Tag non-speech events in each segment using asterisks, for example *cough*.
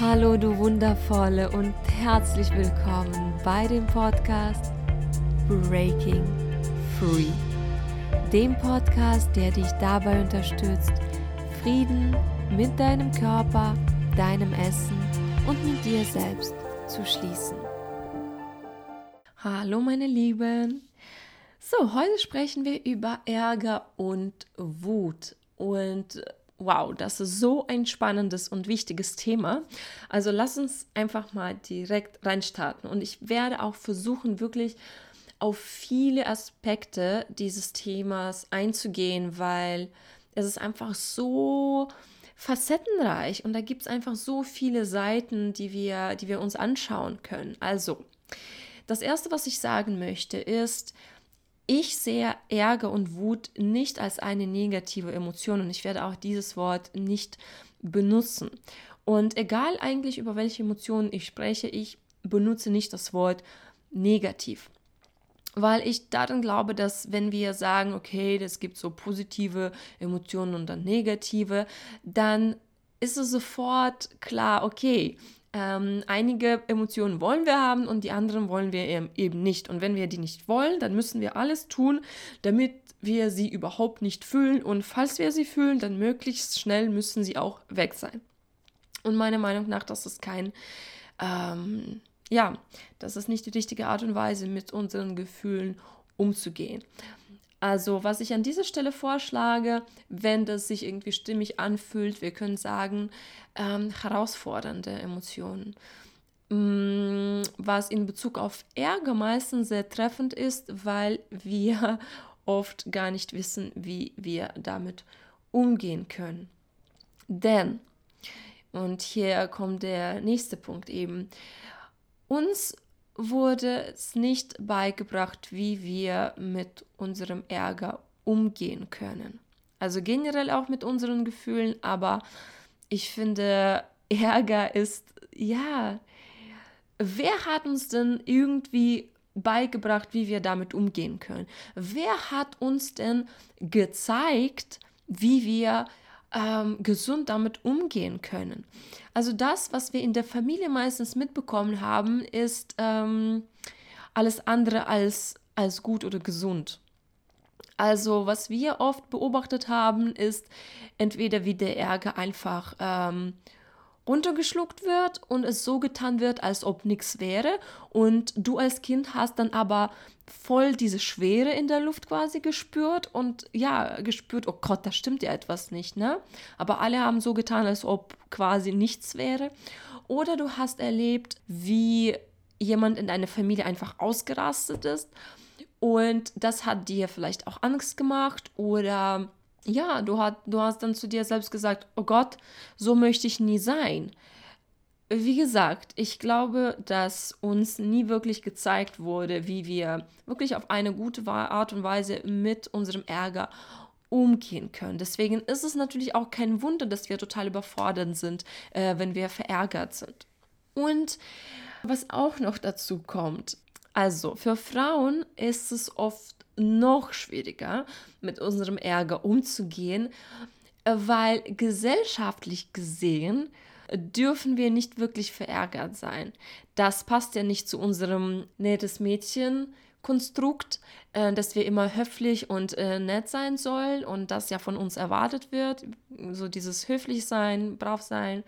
Hallo du wundervolle und herzlich willkommen bei dem Podcast Breaking Free. Dem Podcast, der dich dabei unterstützt, Frieden mit deinem Körper, deinem Essen und mit dir selbst zu schließen. Hallo meine Lieben. So, heute sprechen wir über Ärger und Wut und wow, das ist so ein spannendes und wichtiges Thema. Also lass uns einfach mal direkt reinstarten. Und ich werde auch versuchen, wirklich auf viele Aspekte dieses Themas einzugehen, weil es ist einfach so facettenreich und da gibt es einfach so viele Seiten, die wir, die wir uns anschauen können. Also, das Erste, was ich sagen möchte, ist, ich sehe Ärger und Wut nicht als eine negative Emotion und ich werde auch dieses Wort nicht benutzen. Und egal eigentlich über welche Emotionen ich spreche, ich benutze nicht das Wort negativ. Weil ich daran glaube, dass wenn wir sagen, okay, es gibt so positive Emotionen und dann negative, dann ist es sofort klar, okay, ähm, einige Emotionen wollen wir haben und die anderen wollen wir eben nicht. Und wenn wir die nicht wollen, dann müssen wir alles tun, damit wir sie überhaupt nicht fühlen. Und falls wir sie fühlen, dann möglichst schnell müssen sie auch weg sein. Und meiner Meinung nach, das ist kein, ähm, ja, das ist nicht die richtige Art und Weise, mit unseren Gefühlen umzugehen. Also, was ich an dieser Stelle vorschlage, wenn das sich irgendwie stimmig anfühlt, wir können sagen, ähm, herausfordernde Emotionen. Mm, was in Bezug auf Ärger meistens sehr treffend ist, weil wir *laughs* oft gar nicht wissen, wie wir damit umgehen können. Denn, und hier kommt der nächste Punkt eben, uns wurde es nicht beigebracht, wie wir mit unserem Ärger umgehen können. Also generell auch mit unseren Gefühlen, aber ich finde, *laughs* Ärger ist, ja, wer hat uns denn irgendwie beigebracht, wie wir damit umgehen können? Wer hat uns denn gezeigt, wie wir ähm, gesund damit umgehen können. Also das, was wir in der Familie meistens mitbekommen haben, ist ähm, alles andere als, als gut oder gesund. Also was wir oft beobachtet haben, ist entweder wie der Ärger einfach ähm, runtergeschluckt wird und es so getan wird, als ob nichts wäre. Und du als Kind hast dann aber voll diese Schwere in der Luft quasi gespürt und ja, gespürt, oh Gott, da stimmt ja etwas nicht, ne? Aber alle haben so getan, als ob quasi nichts wäre. Oder du hast erlebt, wie jemand in deiner Familie einfach ausgerastet ist und das hat dir vielleicht auch Angst gemacht oder ja, du, hat, du hast dann zu dir selbst gesagt, oh Gott, so möchte ich nie sein. Wie gesagt, ich glaube, dass uns nie wirklich gezeigt wurde, wie wir wirklich auf eine gute Art und Weise mit unserem Ärger umgehen können. Deswegen ist es natürlich auch kein Wunder, dass wir total überfordert sind, äh, wenn wir verärgert sind. Und was auch noch dazu kommt, also für Frauen ist es oft noch schwieriger, mit unserem Ärger umzugehen, weil gesellschaftlich gesehen dürfen wir nicht wirklich verärgert sein. Das passt ja nicht zu unserem nettes Mädchen. Konstrukt, äh, dass wir immer höflich und äh, nett sein sollen und das ja von uns erwartet wird. So dieses höflich sein, brav sein,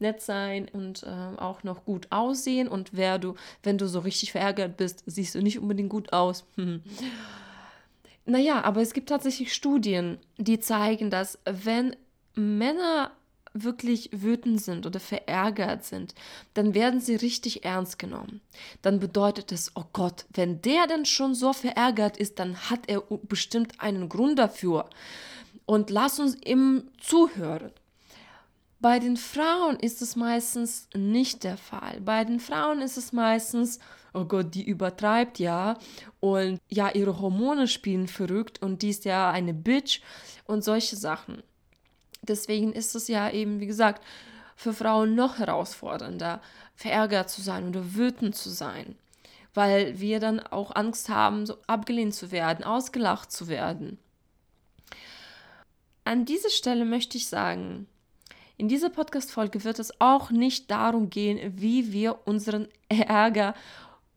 nett sein und äh, auch noch gut aussehen. Und wer du, wenn du so richtig verärgert bist, siehst du nicht unbedingt gut aus. *laughs* Naja, aber es gibt tatsächlich Studien, die zeigen, dass wenn Männer wirklich wütend sind oder verärgert sind, dann werden sie richtig ernst genommen. Dann bedeutet es, oh Gott, wenn der denn schon so verärgert ist, dann hat er bestimmt einen Grund dafür. Und lass uns ihm zuhören. Bei den Frauen ist es meistens nicht der Fall. Bei den Frauen ist es meistens, oh Gott, die übertreibt ja und ja, ihre Hormone spielen verrückt und die ist ja eine Bitch und solche Sachen. Deswegen ist es ja eben, wie gesagt, für Frauen noch herausfordernder, verärgert zu sein oder wütend zu sein, weil wir dann auch Angst haben, so abgelehnt zu werden, ausgelacht zu werden. An dieser Stelle möchte ich sagen, In dieser Podcast-Folge wird es auch nicht darum gehen, wie wir unseren Ärger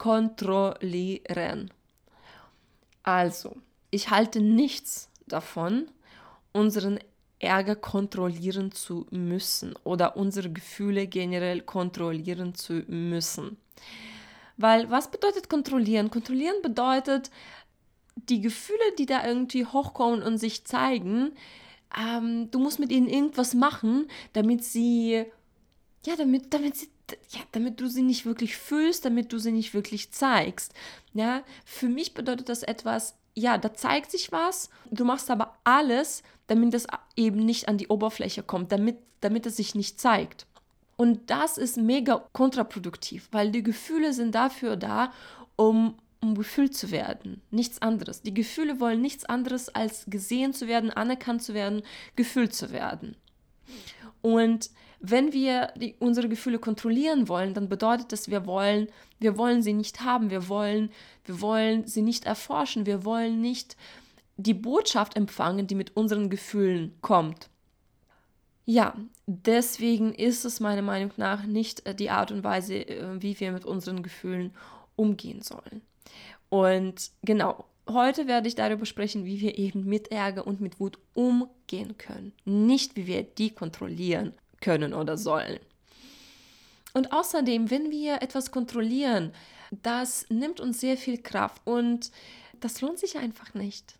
kontrollieren. Also, ich halte nichts davon, unseren Ärger kontrollieren zu müssen oder unsere Gefühle generell kontrollieren zu müssen. Weil was bedeutet kontrollieren? Kontrollieren bedeutet, die Gefühle, die da irgendwie hochkommen und sich zeigen, ähm, du musst mit ihnen irgendwas machen, damit sie, ja, damit, damit sie, ja, damit du sie nicht wirklich fühlst, damit du sie nicht wirklich zeigst. Ja, für mich bedeutet das etwas, ja, da zeigt sich was, du machst aber alles, damit es eben nicht an die Oberfläche kommt, damit, damit es sich nicht zeigt. Und das ist mega kontraproduktiv, weil die Gefühle sind dafür da, um, um gefühlt zu werden. Nichts anderes. Die Gefühle wollen nichts anderes als gesehen zu werden, anerkannt zu werden, gefühlt zu werden. Und wenn wir die, unsere Gefühle kontrollieren wollen, dann bedeutet das, wir wollen, wir wollen sie nicht haben, wir wollen, wir wollen sie nicht erforschen, wir wollen nicht die Botschaft empfangen, die mit unseren Gefühlen kommt. Ja, deswegen ist es meiner Meinung nach nicht äh, die Art und Weise, äh, wie wir mit unseren Gefühlen umgehen sollen. Und genau, heute werde ich darüber sprechen, wie wir eben mit Ärger und mit Wut umgehen können. Nicht, wie wir die kontrollieren können oder sollen. Und außerdem, wenn wir etwas kontrollieren, das nimmt uns sehr viel Kraft und das lohnt sich einfach nicht.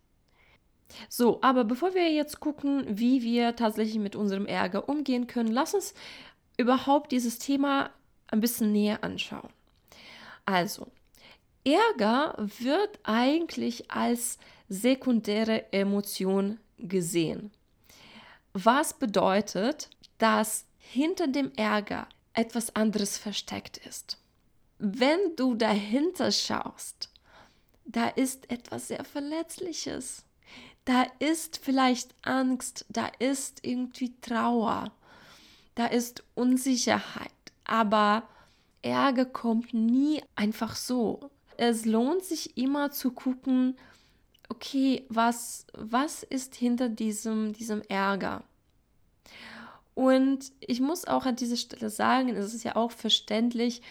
So, aber bevor wir jetzt gucken, wie wir tatsächlich mit unserem Ärger umgehen können, lass uns überhaupt dieses Thema ein bisschen näher anschauen. Also, Ärger wird eigentlich als sekundäre Emotion gesehen. Was bedeutet, dass hinter dem Ärger etwas anderes versteckt ist. Wenn du dahinter schaust, da ist etwas sehr Verletzliches da ist vielleicht Angst, da ist irgendwie Trauer, da ist Unsicherheit, aber Ärger kommt nie einfach so. Es lohnt sich immer zu gucken, okay, was, was ist hinter diesem, diesem Ärger? Und ich muss auch an dieser Stelle sagen, es ist ja auch verständlich,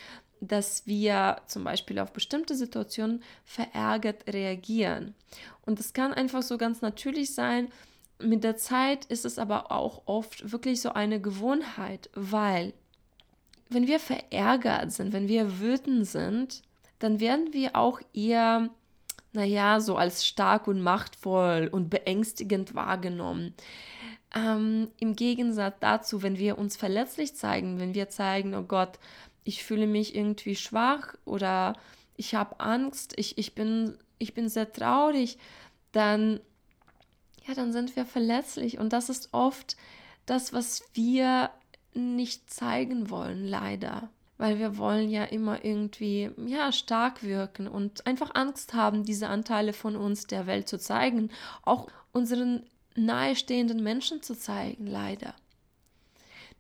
dass wir zum Beispiel auf bestimmte Situationen verärgert reagieren. Und das kann einfach so ganz natürlich sein. Mit der Zeit ist es aber auch oft wirklich so eine Gewohnheit, weil wenn wir verärgert sind, wenn wir wütend sind, dann werden wir auch eher, naja, so als stark und machtvoll und beängstigend wahrgenommen. Ähm, Im Gegensatz dazu, wenn wir uns verletzlich zeigen, wenn wir zeigen, oh Gott, ich fühle mich irgendwie schwach oder ich habe Angst, ich, ich, bin, ich bin sehr traurig, dann, ja, dann sind wir verletzlich. Und das ist oft das, was wir nicht zeigen wollen, leider. Weil wir wollen ja immer irgendwie, ja, stark wirken und einfach Angst haben, diese Anteile von uns der Welt zu zeigen, auch unseren nahestehenden Menschen zu zeigen, leider.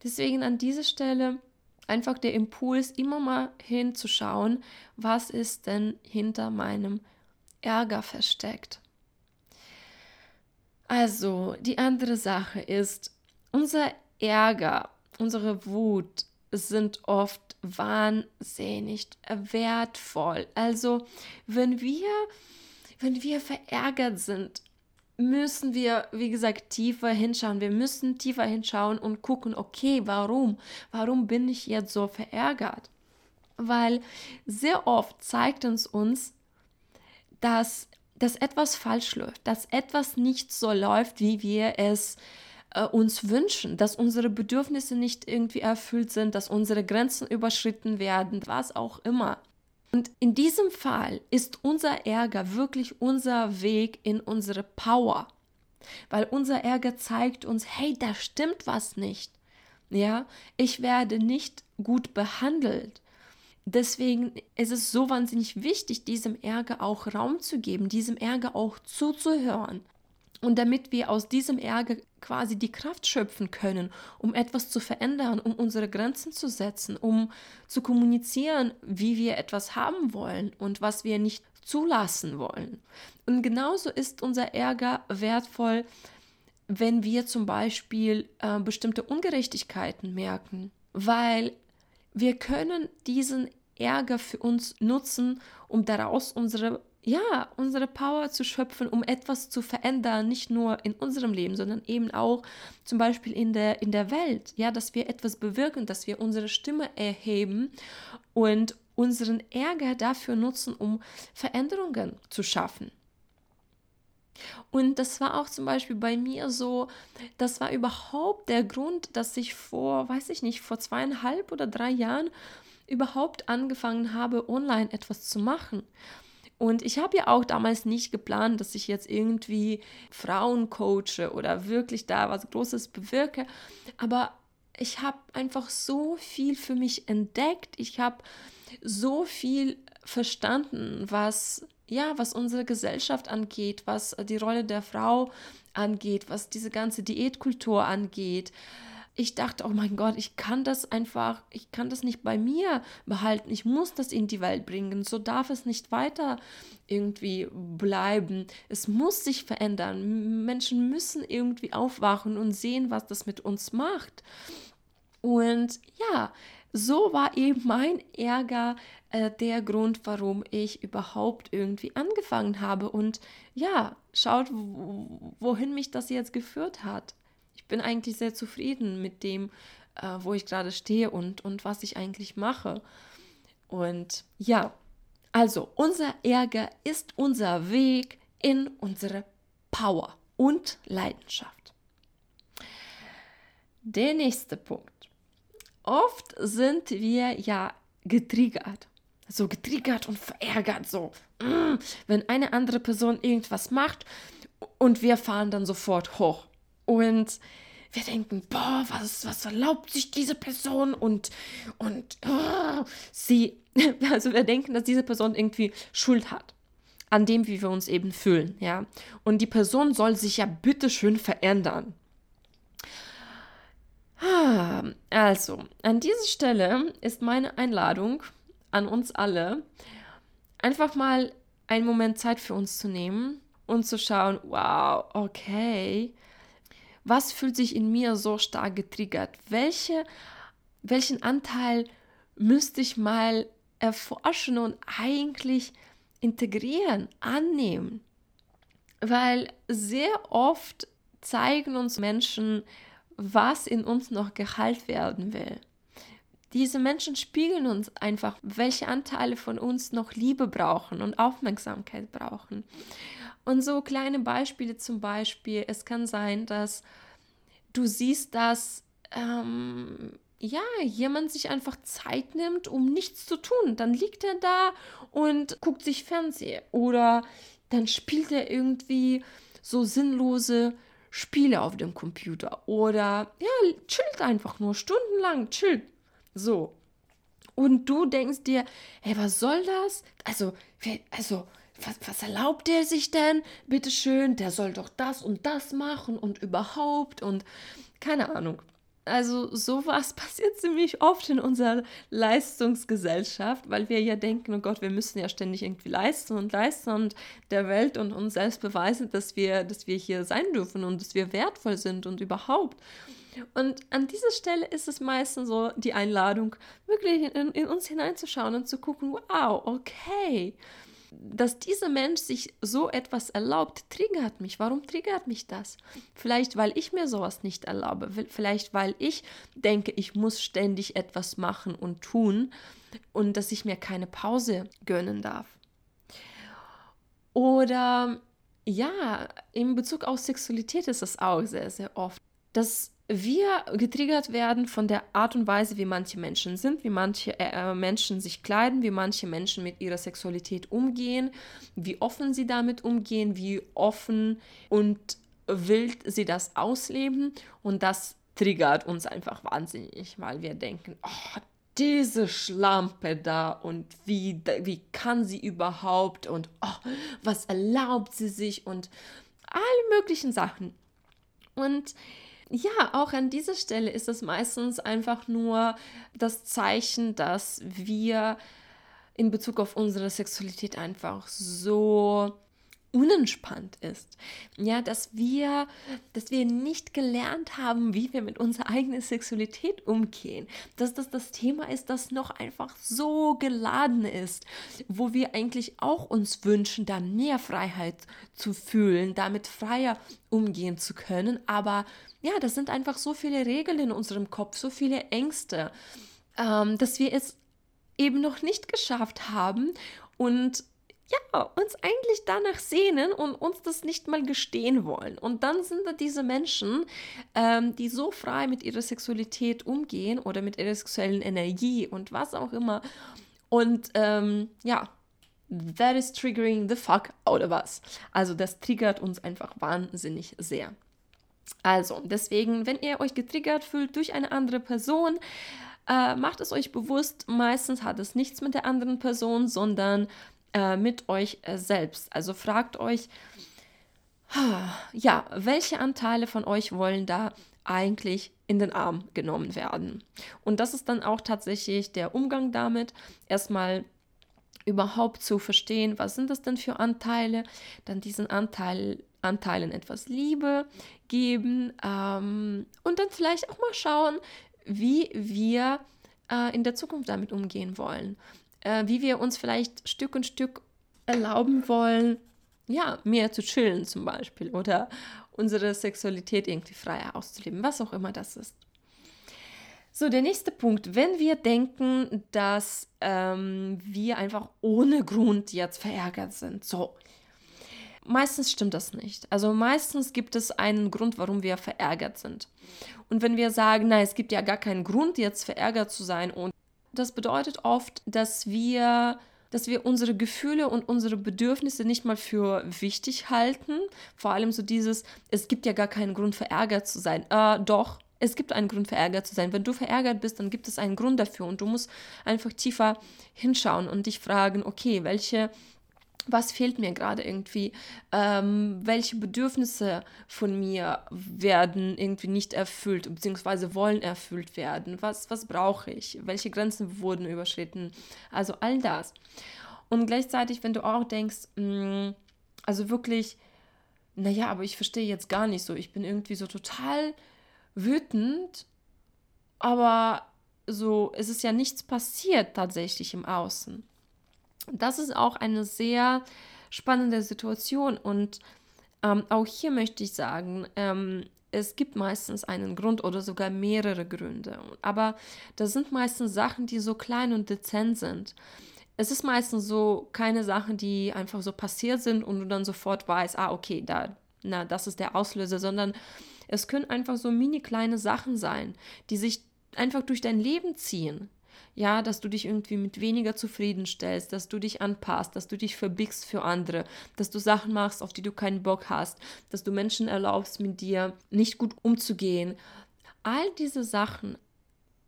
Deswegen an dieser Stelle einfach der Impuls, immer mal hinzuschauen, was ist denn hinter meinem Ärger versteckt. Also, die andere Sache ist, unser Ärger, unsere Wut sind oft wahnsinnig wertvoll. Also, wenn wir, wenn wir verärgert sind, müssen wir, wie gesagt, tiefer hinschauen. Wir müssen tiefer hinschauen und gucken, okay, warum? Warum bin ich jetzt so verärgert? Weil sehr oft zeigt uns uns, dass, dass etwas falsch läuft, dass etwas nicht so läuft, wie wir es äh, uns wünschen, dass unsere Bedürfnisse nicht irgendwie erfüllt sind, dass unsere Grenzen überschritten werden, was auch immer. Und in diesem Fall ist unser Ärger wirklich unser Weg in unsere Power. Weil unser Ärger zeigt uns, hey, da stimmt was nicht. Ja, ich werde nicht gut behandelt. Deswegen ist es so wahnsinnig wichtig, diesem Ärger auch Raum zu geben, diesem Ärger auch zuzuhören. Und damit wir aus diesem Ärger quasi die Kraft schöpfen können, um etwas zu verändern, um unsere Grenzen zu setzen, um zu kommunizieren, wie wir etwas haben wollen und was wir nicht zulassen wollen. Und genauso ist unser Ärger wertvoll, wenn wir zum Beispiel äh, bestimmte Ungerechtigkeiten merken, weil wir können diesen Ärger für uns nutzen, um daraus unsere ja, unsere Power zu schöpfen, um etwas zu verändern, nicht nur in unserem Leben, sondern eben auch zum Beispiel in der, in der Welt, ja, dass wir etwas bewirken, dass wir unsere Stimme erheben und unseren Ärger dafür nutzen, um Veränderungen zu schaffen. Und das war auch zum Beispiel bei mir so, das war überhaupt der Grund, dass ich vor, weiß ich nicht, vor zweieinhalb oder drei Jahren überhaupt angefangen habe, online etwas zu machen. Und ich habe ja auch damals nicht geplant, dass ich jetzt irgendwie Frauen coache oder wirklich da was Großes bewirke. Aber ich habe einfach so viel für mich entdeckt. Ich habe so viel verstanden, was ja, was unsere Gesellschaft angeht, was die Rolle der Frau angeht, was diese ganze Diätkultur angeht. Ich dachte, oh mein Gott, ich kann das einfach, ich kann das nicht bei mir behalten. Ich muss das in die Welt bringen. So darf es nicht weiter irgendwie bleiben. Es muss sich verändern. Menschen müssen irgendwie aufwachen und sehen, was das mit uns macht. Und ja, so war eben mein Ärger äh, der Grund, warum ich überhaupt irgendwie angefangen habe. Und ja, schaut, wohin mich das jetzt geführt hat. Bin eigentlich sehr zufrieden mit dem, äh, wo ich gerade stehe und, und was ich eigentlich mache. Und ja, also unser Ärger ist unser Weg in unsere Power und Leidenschaft. Der nächste Punkt. Oft sind wir ja getriggert so getriggert und verärgert, so, mm, wenn eine andere Person irgendwas macht und wir fahren dann sofort hoch. Und wir denken, boah, was, was erlaubt sich diese Person? Und, und oh, sie, *laughs* also wir denken, dass diese Person irgendwie Schuld hat an dem, wie wir uns eben fühlen, ja. Und die Person soll sich ja bitteschön verändern. Ah, also, an dieser Stelle ist meine Einladung, an uns alle, einfach mal einen Moment Zeit für uns zu nehmen und zu schauen, wow, okay, was fühlt sich in mir so stark getriggert? Welche, welchen Anteil müsste ich mal erforschen und eigentlich integrieren, annehmen? Weil sehr oft zeigen uns Menschen, was in uns noch geheilt werden will. Diese Menschen spiegeln uns einfach, welche Anteile von uns noch Liebe brauchen und Aufmerksamkeit brauchen. Und so kleine Beispiele zum Beispiel, es kann sein, dass du siehst, dass ähm, ja, jemand sich einfach Zeit nimmt, um nichts zu tun. Dann liegt er da und guckt sich Fernsehen oder dann spielt er irgendwie so sinnlose Spiele auf dem Computer oder ja, chillt einfach nur stundenlang, chillt so. Und du denkst dir, hey, was soll das? Also, also, was, was erlaubt der sich denn? Bitteschön, der soll doch das und das machen und überhaupt und keine Ahnung. Also sowas *laughs* passiert ziemlich oft in unserer Leistungsgesellschaft, weil wir ja denken, oh Gott, wir müssen ja ständig irgendwie leisten und leisten und der Welt und uns selbst beweisen, dass wir, dass wir hier sein dürfen und dass wir wertvoll sind und überhaupt. Und an dieser Stelle ist es meistens so die Einladung, wirklich in, in uns hineinzuschauen und zu gucken, wow, okay, dass dieser Mensch sich so etwas erlaubt, triggert mich. Warum triggert mich das? Vielleicht, weil ich mir sowas nicht erlaube. Vielleicht, weil ich denke, ich muss ständig etwas machen und tun und dass ich mir keine Pause gönnen darf. Oder ja, in Bezug auf Sexualität ist es auch sehr, sehr oft, dass wir getriggert werden von der Art und Weise, wie manche Menschen sind, wie manche äh, äh, Menschen sich kleiden, wie manche Menschen mit ihrer Sexualität umgehen, wie offen sie damit umgehen, wie offen und wild sie das ausleben. Und das triggert uns einfach wahnsinnig, weil wir denken, oh, diese Schlampe da und wie, wie kann sie überhaupt und oh, was erlaubt sie sich und alle möglichen Sachen. Und ja, auch an dieser Stelle ist es meistens einfach nur das Zeichen, dass wir in Bezug auf unsere Sexualität einfach so unentspannt ist. Ja, dass wir, dass wir nicht gelernt haben, wie wir mit unserer eigenen Sexualität umgehen. Dass das das Thema ist, das noch einfach so geladen ist, wo wir eigentlich auch uns wünschen, da mehr Freiheit zu fühlen, damit freier umgehen zu können. Aber ja, das sind einfach so viele Regeln in unserem Kopf, so viele Ängste, ähm, dass wir es eben noch nicht geschafft haben und ja, uns eigentlich danach sehnen und uns das nicht mal gestehen wollen. Und dann sind da diese Menschen, ähm, die so frei mit ihrer Sexualität umgehen oder mit ihrer sexuellen Energie und was auch immer. Und ähm, ja, that is triggering the fuck out of us. Also das triggert uns einfach wahnsinnig sehr. Also deswegen, wenn ihr euch getriggert fühlt durch eine andere Person, äh, macht es euch bewusst, meistens hat es nichts mit der anderen Person, sondern äh, mit euch äh, selbst. Also fragt euch, ja, welche Anteile von euch wollen da eigentlich in den Arm genommen werden? Und das ist dann auch tatsächlich der Umgang damit, erstmal überhaupt zu verstehen, was sind das denn für Anteile, dann diesen Anteil, Anteilen etwas Liebe geben ähm, und dann vielleicht auch mal schauen, wie wir äh, in der Zukunft damit umgehen wollen äh, wie wir uns vielleicht Stück und Stück erlauben wollen, ja, mehr zu chillen zum Beispiel oder unsere Sexualität irgendwie freier auszuleben, was auch immer das ist. So, der nächste Punkt. Wenn wir denken, dass ähm, wir einfach ohne Grund jetzt verärgert sind, so. Meistens stimmt das nicht. Also meistens gibt es einen Grund, warum wir verärgert sind. Und wenn wir sagen, nein, es gibt ja gar keinen Grund, jetzt verärgert zu sein und das bedeutet oft, dass wir dass wir unsere Gefühle und unsere Bedürfnisse nicht mal für wichtig halten. Vor allem so dieses, es gibt ja gar keinen Grund, verärgert zu sein. Äh, doch, es gibt einen Grund, verärgert zu sein. Wenn du verärgert bist, dann gibt es einen Grund dafür und du musst einfach tiefer hinschauen und dich fragen, okay, welche was fehlt mir gerade irgendwie, ähm, welche Bedürfnisse von mir werden irgendwie nicht erfüllt, beziehungsweise wollen erfüllt werden, was, was brauche ich, welche Grenzen wurden überschritten, also all das. Und gleichzeitig, wenn du auch denkst, mh, mm, also wirklich, naja, aber ich verstehe jetzt gar nicht so, ich bin irgendwie so total wütend, aber so, es ist ja nichts passiert tatsächlich im Außen. Das ist auch eine sehr spannende Situation und ähm, auch hier möchte ich sagen, ähm, es gibt meistens einen Grund oder sogar mehrere Gründe. Aber das sind meistens Sachen, die so klein und dezent sind. Es ist meistens so keine Sachen, die einfach so passiert sind und du dann sofort weißt, ah, okay, da, na, das ist der Auslöser, sondern es können einfach so mini kleine Sachen sein, die sich einfach durch dein Leben ziehen ja, dass du dich irgendwie mit weniger zufriedenstellst, dass du dich anpasst, dass du dich verbiegst für andere, dass du Sachen machst, auf die du keinen Bock hast, dass du Menschen erlaubst, mit dir nicht gut umzugehen. All diese Sachen.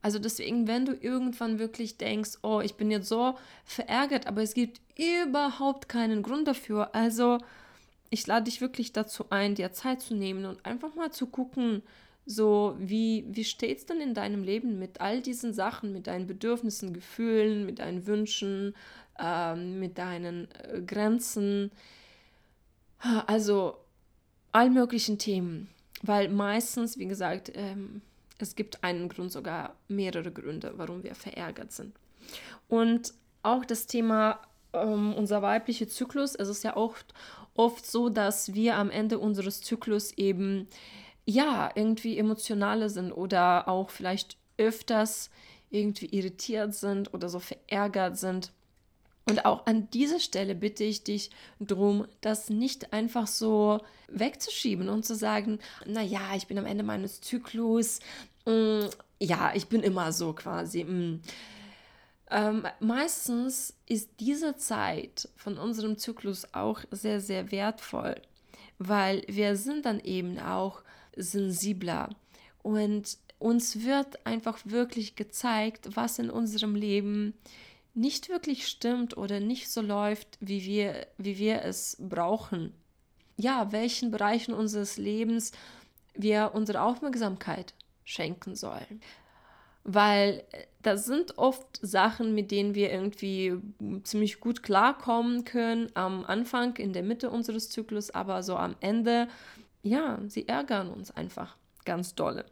Also deswegen, wenn du irgendwann wirklich denkst, oh, ich bin jetzt so verärgert, aber es gibt überhaupt keinen Grund dafür. Also ich lade dich wirklich dazu ein, dir Zeit zu nehmen und einfach mal zu gucken, so, wie, wie steht es denn in deinem Leben mit all diesen Sachen, mit deinen Bedürfnissen, Gefühlen, mit deinen Wünschen, ähm, mit deinen äh, Grenzen? Also all möglichen Themen. Weil meistens, wie gesagt, ähm, es gibt einen Grund, sogar mehrere Gründe, warum wir verärgert sind. Und auch das Thema ähm, unser weiblicher Zyklus, es ist ja oft, oft so, dass wir am Ende unseres Zyklus eben ja, irgendwie emotionaler sind oder auch vielleicht öfters irgendwie irritiert sind oder so verärgert sind. Und auch an dieser Stelle bitte ich dich darum, das nicht einfach so wegzuschieben und zu sagen, naja, ich bin am Ende meines Zyklus, mm, ja, ich bin immer so quasi. Mm. Ähm, meistens ist diese Zeit von unserem Zyklus auch sehr, sehr wertvoll, weil wir sind dann eben auch sensibler. Und uns wird einfach wirklich gezeigt, was in unserem Leben nicht wirklich stimmt oder nicht so läuft, wie wir, wie wir es brauchen. Ja, welchen Bereichen unseres Lebens wir unsere Aufmerksamkeit schenken sollen. weil äh, das sind oft Sachen, mit denen wir irgendwie ziemlich gut klarkommen können am Anfang, in der Mitte unseres Zyklus, aber so am Ende, ja, sie ärgern uns einfach ganz dolle.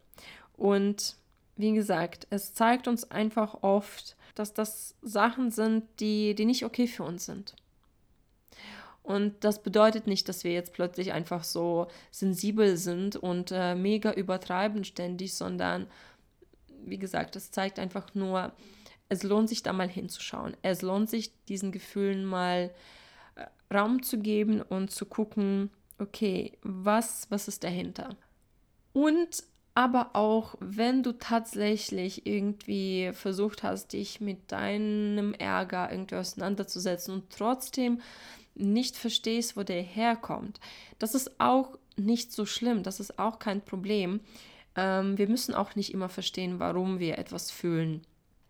Und wie gesagt, es zeigt uns einfach oft, dass das Sachen sind, die, die nicht okay für uns sind. Und das bedeutet nicht, dass wir jetzt plötzlich einfach so sensibel sind und äh, mega übertreiben ständig, sondern wie gesagt, das zeigt einfach nur, es lohnt sich da mal hinzuschauen. Es lohnt sich, diesen Gefühlen mal äh, Raum zu geben und zu gucken, okay, was, was ist dahinter? Und aber auch, wenn du tatsächlich irgendwie versucht hast, dich mit deinem Ärger irgendwie auseinanderzusetzen und trotzdem nicht verstehst, wo der herkommt, das ist auch nicht so schlimm, das ist auch kein Problem. Ähm, wir müssen auch nicht immer verstehen, warum wir etwas fühlen.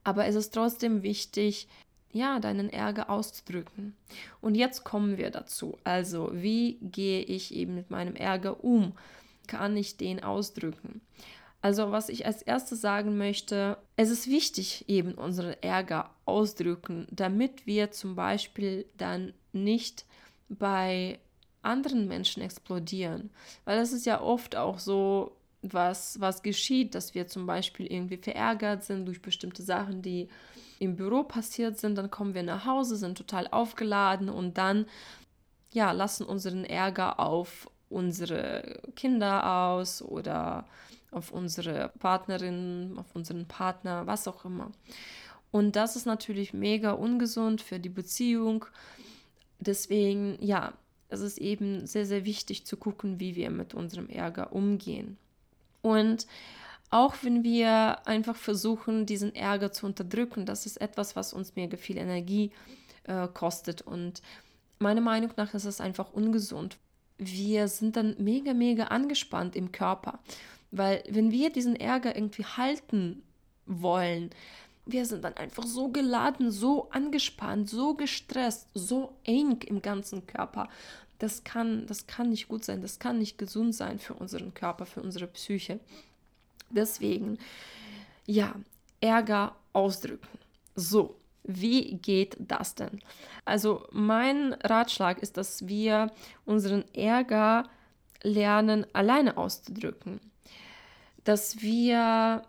Aber es ist trotzdem wichtig, ja, deinen Ärger auszudrücken. Und jetzt kommen wir dazu. Also, wie gehe ich eben mit meinem Ärger um? Kann ich den ausdrücken? Also, was ich als erstes sagen möchte, es ist wichtig, eben unseren Ärger ausdrücken, damit wir zum Beispiel dann nicht bei anderen Menschen explodieren. Weil das ist ja oft auch so, was, was geschieht, dass wir zum Beispiel irgendwie verärgert sind durch bestimmte Sachen, die im Büro passiert sind. Dann kommen wir nach Hause, sind total aufgeladen und dann ja, lassen unseren Ärger auf unsere Kinder aus oder auf unsere Partnerin, auf unseren Partner, was auch immer. Und das ist natürlich mega ungesund für die Beziehung. Deswegen, ja, es ist eben sehr, sehr wichtig zu gucken, wie wir mit unserem Ärger umgehen. Und auch wenn wir einfach versuchen, diesen Ärger zu unterdrücken, das ist etwas, was uns mega viel Energie äh, kostet. Und meiner Meinung nach ist es einfach ungesund. Wir sind dann mega, mega angespannt im Körper. Weil wenn wir diesen Ärger irgendwie halten wollen, wir sind dann einfach so geladen, so angespannt, so gestresst, so eng im ganzen Körper. Das kann, das kann nicht gut sein, das kann nicht gesund sein für unseren Körper, für unsere Psyche. Deswegen, ja, Ärger ausdrücken. So, wie geht das denn? Also mein Ratschlag ist, dass wir unseren Ärger lernen, alleine auszudrücken dass wir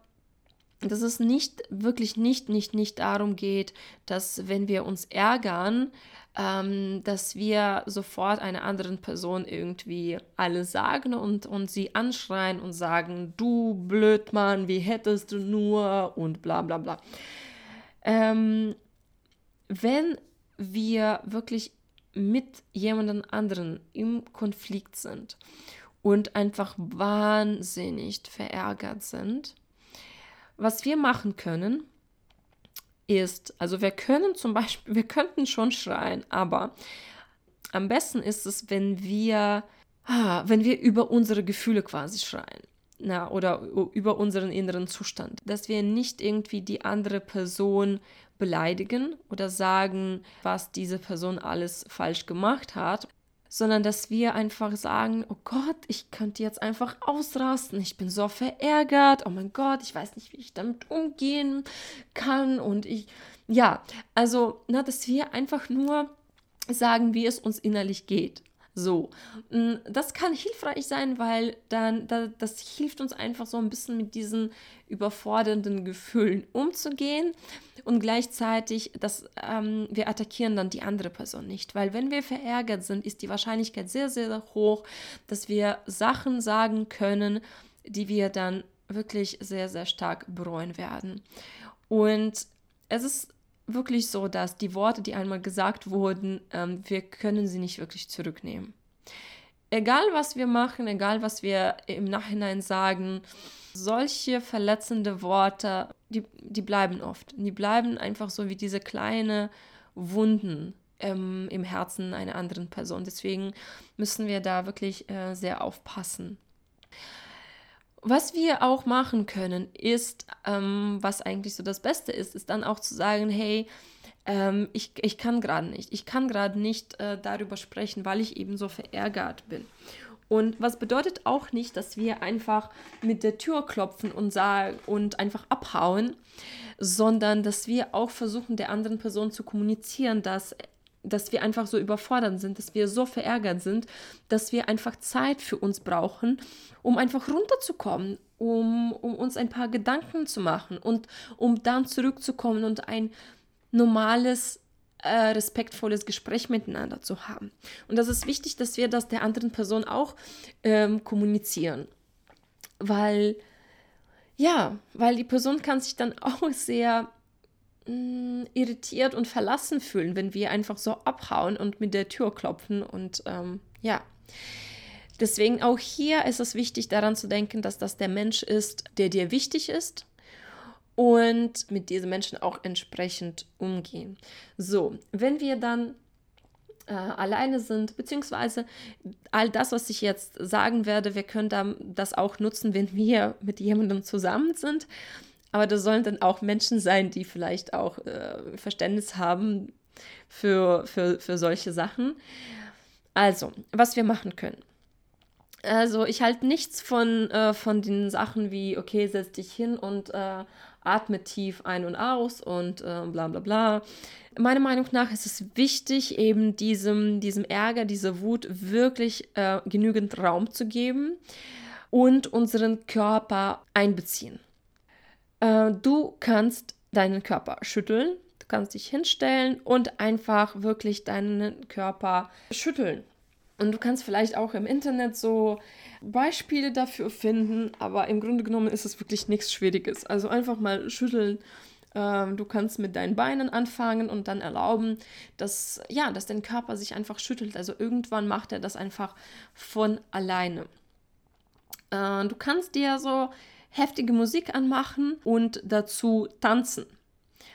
dass es nicht, wirklich nicht, nicht, nicht darum geht, dass wenn wir uns ärgern, ähm, dass wir sofort einer anderen Person irgendwie alles sagen und, und sie anschreien und sagen, du Blödmann, wie hättest du nur und bla bla bla. Ähm, wenn wir wirklich mit jemandem anderen im Konflikt sind und einfach wahnsinnig verärgert sind. Was wir machen können, ist, also wir können zum Beispiel, *laughs* wir könnten schon schreien, aber am besten ist es, wenn wir, ah, wenn wir über unsere Gefühle quasi schreien. Na, oder über unseren inneren Zustand, dass wir nicht irgendwie die andere Person beleidigen oder sagen, was diese Person alles falsch gemacht hat, sondern dass wir einfach sagen, oh Gott, ich könnte jetzt einfach ausrasten, ich bin so verärgert, oh mein Gott, ich weiß nicht, wie ich damit umgehen kann. Und ich, ja, also, na, dass wir einfach nur sagen, wie es uns innerlich geht. So, mm, das kann hilfreich sein, weil dann das hilft uns einfach so ein bisschen mit diesen überfordernden Gefühlen umzugehen und gleichzeitig, dass ähm, wir attackieren dann die andere Person nicht, weil wenn wir verärgert sind, ist die Wahrscheinlichkeit sehr, sehr hoch, dass wir Sachen sagen können, die wir dann wirklich sehr, sehr stark bereuen werden. Und es ist wirklich so, dass die Worte, die einmal gesagt wurden, ähm, wir können sie nicht wirklich zurücknehmen. Egal was wir machen, egal was wir im Nachhinein sagen, solche verletzende Worte, die, die bleiben oft. Die bleiben einfach so wie diese kleine Wunden ähm, im Herzen einer anderen Person. Deswegen müssen wir da wirklich äh, sehr aufpassen. Was wir auch machen können, ist, ähm, was eigentlich so das Beste ist, ist dann auch zu sagen, hey, ähm, ich, ich kann gerade nicht, ich kann gerade nicht äh, darüber sprechen, weil ich eben so verärgert bin. Und was bedeutet auch nicht, dass wir einfach mit der Tür klopfen und sagen und einfach abhauen, sondern dass wir auch versuchen, der anderen Person zu kommunizieren, dass dass wir einfach so überfordert sind, dass wir so verärgert sind, dass wir einfach Zeit für uns brauchen, um einfach runterzukommen, um, um uns ein paar Gedanken zu machen und um dann zurückzukommen und ein normales, äh, respektvolles Gespräch miteinander zu haben. Und das ist wichtig, dass wir das der anderen Person auch ähm, kommunizieren, weil ja, weil die Person kann sich dann *laughs* auch sehr mh, mm, irritiert und verlassen fühlen, wenn wir einfach so abhauen und mit der Tür klopfen und ähm, ja. Deswegen auch hier ist es wichtig daran zu denken, dass das der Mensch ist, der dir wichtig ist und mit diesen Menschen auch entsprechend umgehen. So, wenn wir dann äh, alleine sind, beziehungsweise all das, was ich jetzt sagen werde, wir können dann das auch nutzen, wenn wir mit jemandem zusammen sind. Aber das sollen dann auch Menschen sein, die vielleicht auch äh, Verständnis haben für, für, für solche Sachen. Also, was wir machen können. Also, ich halte nichts von, äh, von den Sachen wie, okay, setz dich hin und äh, atme tief ein und aus und äh, bla bla bla. Meiner Meinung nach ist es wichtig, eben diesem, diesem Ärger, dieser Wut wirklich äh, genügend Raum zu geben und unseren Körper einbeziehen. Äh, du kannst deinen Körper schütteln, du kannst dich hinstellen und einfach wirklich deinen Körper schütteln. Und du kannst vielleicht auch im Internet so Beispiele dafür finden, aber im Grunde genommen ist es wirklich nichts Schwieriges. Also einfach mal schütteln. Ähm, du kannst mit deinen Beinen anfangen und dann erlauben, dass, ja, dass dein Körper sich einfach schüttelt. Also irgendwann macht er das einfach von alleine. Äh, du kannst dir so heftige Musik anmachen und dazu tanzen.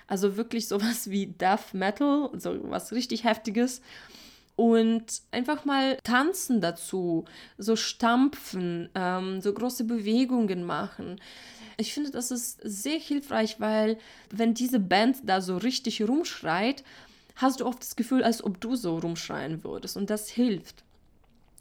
Also wirklich *laughs* sowas wie Death Metal, so was richtig heftiges. Und einfach mal tanzen dazu, so stampfen, ähm, so große Bewegungen machen. Ich finde, das ist sehr hilfreich, weil wenn diese Band da so richtig rumschreit, hast du oft das Gefühl, als ob du so rumschreien würdest. Und das hilft.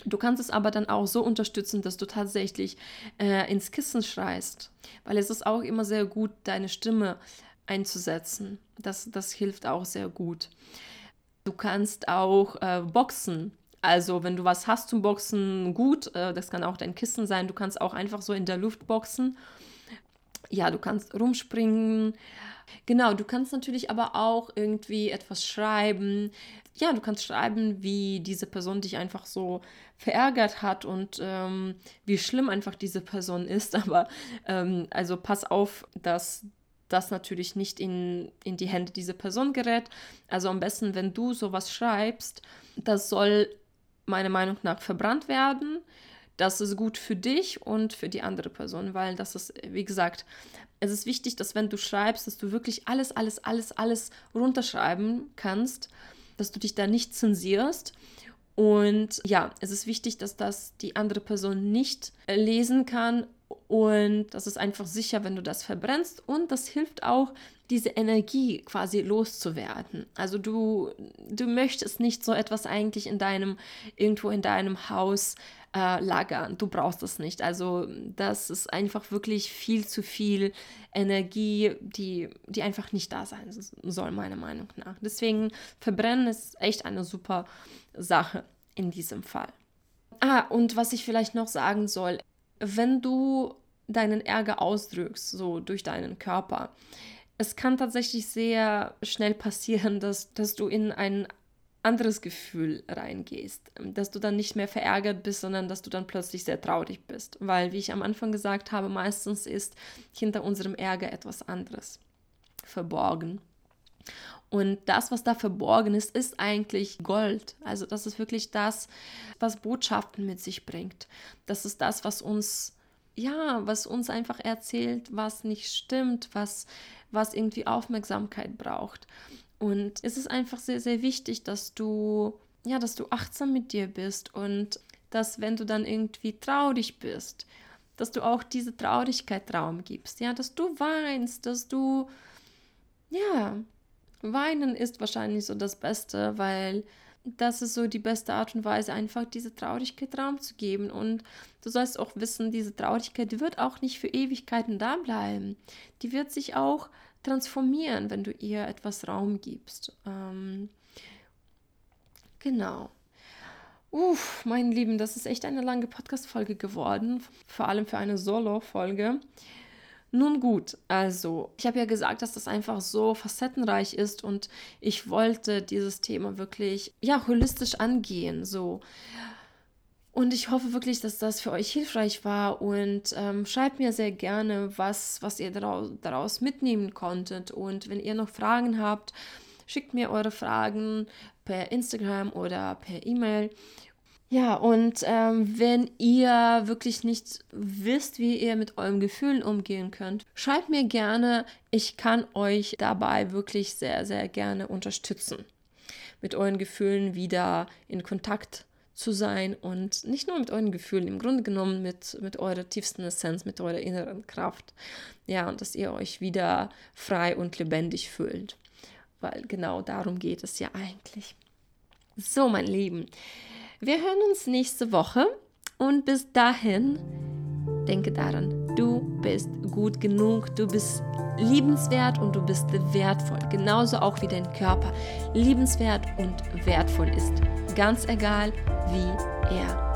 Du kannst es aber dann auch so unterstützen, dass du tatsächlich äh, ins Kissen schreist, weil es ist auch immer sehr gut, deine Stimme einzusetzen. Das, das hilft auch sehr gut. Du kannst auch äh, boxen. Also wenn du was hast zum Boxen, gut, äh, das kann auch dein Kissen sein. Du kannst auch einfach so in der Luft boxen. Ja, du kannst rumspringen. Genau, du kannst natürlich aber auch irgendwie etwas schreiben. Ja, du kannst schreiben, wie diese Person dich einfach so verärgert hat und ähm, wie schlimm einfach diese Person ist. *laughs* Aber ähm, also pass auf, dass das natürlich nicht in, in die Hände dieser Person gerät. Also am besten, wenn du sowas schreibst, das soll meiner Meinung nach verbrannt werden. Das ist gut für dich und für die andere Person, weil das ist, wie gesagt, es ist wichtig, dass wenn du schreibst, dass du wirklich alles, alles, alles, alles runterschreiben kannst, dass du dich da nicht zensierst. Und ja, es ist wichtig, dass das die andere Person nicht lesen kann und das ist einfach sicher, wenn du das verbrennst. Und das hilft auch, diese Energie quasi loszuwerden. Also du, du möchtest nicht so etwas eigentlich in deinem, irgendwo in deinem Haus äh, lagern. Du brauchst das nicht. Also das ist einfach wirklich viel zu viel Energie, die, die einfach nicht da sein soll, meiner Meinung nach. Deswegen verbrennen ist echt eine super Sache in diesem Fall. Ah, und was ich vielleicht noch sagen soll, wenn du deinen Ärger ausdrückst, so durch deinen Körper, es kann tatsächlich sehr schnell passieren, dass, dass du in ein anderes Gefühl reingehst, dass du dann nicht mehr verärgert bist, sondern dass du dann plötzlich sehr traurig bist, weil, wie ich am Anfang gesagt habe, meistens ist hinter unserem Ärger etwas anderes verborgen. Und das, was da verborgen ist, ist eigentlich Gold. Also das ist wirklich das, was Botschaften mit sich bringt. Das ist das, was uns, ja, was uns einfach erzählt, was nicht stimmt, was, was irgendwie Aufmerksamkeit braucht. Und es ist einfach sehr, sehr wichtig, dass du, ja, dass du achtsam mit dir bist und dass, wenn du dann irgendwie traurig bist, dass du auch diese Traurigkeit Raum gibst, ja, dass du weinst, dass du, ja, Weinen ist wahrscheinlich so das Beste, weil das ist so die beste Art und Weise, einfach diese Traurigkeit Raum zu geben. Und du sollst auch wissen, diese Traurigkeit, wird auch nicht für Ewigkeiten da bleiben. Die wird sich auch transformieren, wenn du ihr etwas Raum gibst. Ähm, genau. Uff, mein Lieben, das ist echt eine lange Podcast-Folge geworden, vor allem für eine Solo-Folge. Nun gut, also ich habe ja gesagt, dass das einfach so facettenreich ist und ich wollte dieses Thema wirklich ja holistisch angehen, so. Und ich hoffe wirklich, dass das für euch hilfreich war und ähm, schreibt mir sehr gerne, was, was ihr daraus, daraus mitnehmen konntet. Und wenn ihr noch Fragen habt, schickt mir eure Fragen per Instagram oder per E-Mail. Ja, und ähm, wenn ihr wirklich nicht wisst, wie ihr mit euren Gefühlen umgehen könnt, schreibt mir gerne. Ich kann euch dabei wirklich sehr, sehr gerne unterstützen, mit euren Gefühlen wieder in Kontakt zu sein und nicht nur mit euren Gefühlen, im Grunde genommen mit, mit eurer tiefsten Essenz, mit eurer inneren Kraft. Ja, und dass ihr euch wieder frei und lebendig fühlt. Weil genau darum geht es ja eigentlich. So, mein Lieben. Wir hören uns nächste Woche und bis dahin denke daran, du bist gut genug, du bist liebenswert und du bist wertvoll. Genauso auch wie dein Körper liebenswert und wertvoll ist. Ganz egal, wie er